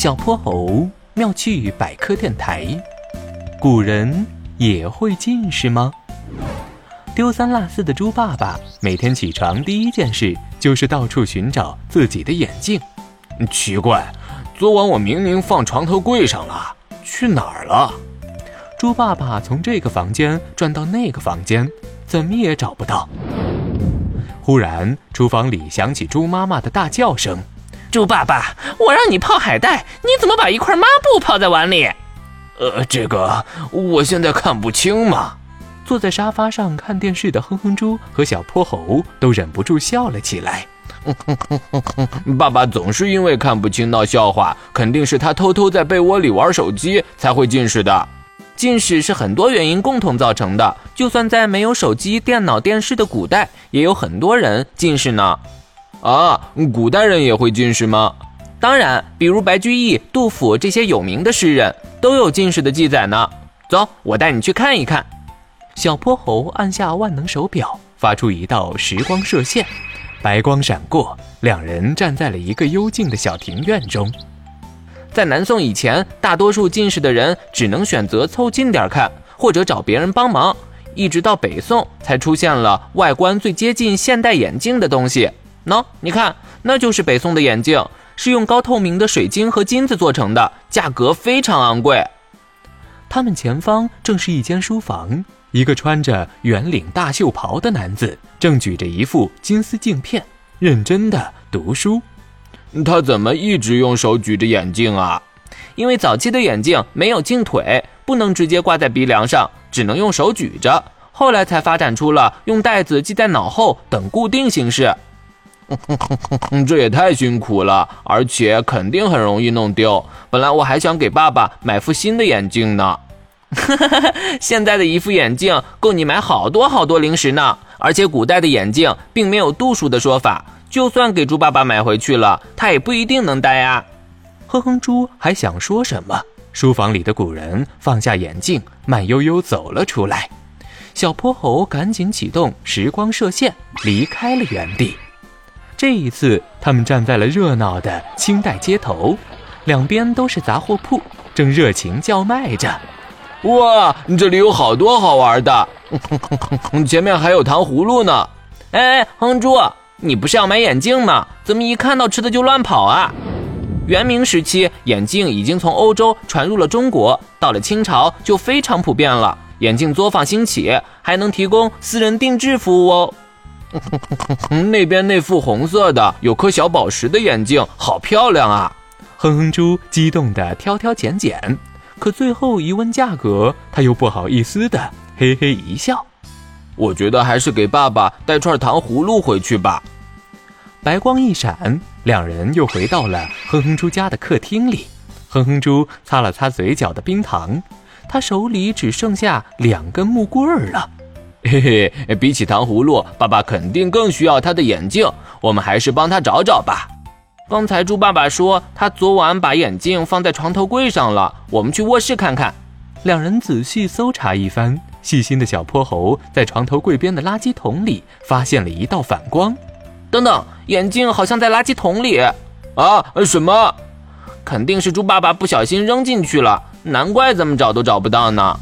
小泼猴妙趣百科电台：古人也会近视吗？丢三落四的猪爸爸每天起床第一件事就是到处寻找自己的眼镜。奇怪，昨晚我明明放床头柜上了，去哪儿了？猪爸爸从这个房间转到那个房间，怎么也找不到。忽然，厨房里响起猪妈妈的大叫声。猪爸爸，我让你泡海带，你怎么把一块抹布泡在碗里？呃，这个我现在看不清嘛。坐在沙发上看电视的哼哼猪和小泼猴都忍不住笑了起来。爸爸总是因为看不清闹笑话，肯定是他偷偷在被窝里玩手机才会近视的。近视是很多原因共同造成的，就算在没有手机、电脑、电视的古代，也有很多人近视呢。啊，古代人也会近视吗？当然，比如白居易、杜甫这些有名的诗人，都有近视的记载呢。走，我带你去看一看。小泼猴按下万能手表，发出一道时光射线，白光闪过，两人站在了一个幽静的小庭院中。在南宋以前，大多数近视的人只能选择凑近点看，或者找别人帮忙。一直到北宋，才出现了外观最接近现代眼镜的东西。喏，你看，那就是北宋的眼镜，是用高透明的水晶和金子做成的，价格非常昂贵。他们前方正是一间书房，一个穿着圆领大袖袍的男子正举着一副金丝镜片，认真的读书。他怎么一直用手举着眼镜啊？因为早期的眼镜没有镜腿，不能直接挂在鼻梁上，只能用手举着。后来才发展出了用带子系在脑后等固定形式。这也太辛苦了，而且肯定很容易弄丢。本来我还想给爸爸买副新的眼镜呢。现在的一副眼镜够你买好多好多零食呢。而且古代的眼镜并没有度数的说法，就算给猪爸爸买回去了，他也不一定能戴呀。哼哼猪还想说什么，书房里的古人放下眼镜，慢悠悠走了出来。小泼猴赶紧启动时光射线，离开了原地。这一次，他们站在了热闹的清代街头，两边都是杂货铺，正热情叫卖着。哇，这里有好多好玩的，前面还有糖葫芦呢。哎，哼猪，你不是要买眼镜吗？怎么一看到吃的就乱跑啊？元明时期，眼镜已经从欧洲传入了中国，到了清朝就非常普遍了，眼镜作坊兴起，还能提供私人定制服务哦。那边那副红色的有颗小宝石的眼镜，好漂亮啊！哼哼猪激动地挑挑拣拣，可最后一问价格，他又不好意思的嘿嘿一笑。我觉得还是给爸爸带串糖葫芦回去吧。白光一闪，两人又回到了哼哼猪家的客厅里。哼哼猪擦了擦嘴角的冰糖，他手里只剩下两根木棍儿了。嘿嘿，比起糖葫芦，爸爸肯定更需要他的眼镜。我们还是帮他找找吧。刚才猪爸爸说他昨晚把眼镜放在床头柜上了，我们去卧室看看。两人仔细搜查一番，细心的小泼猴在床头柜边的垃圾桶里发现了一道反光。等等，眼镜好像在垃圾桶里啊？什么？肯定是猪爸爸不小心扔进去了，难怪怎么找都找不到呢。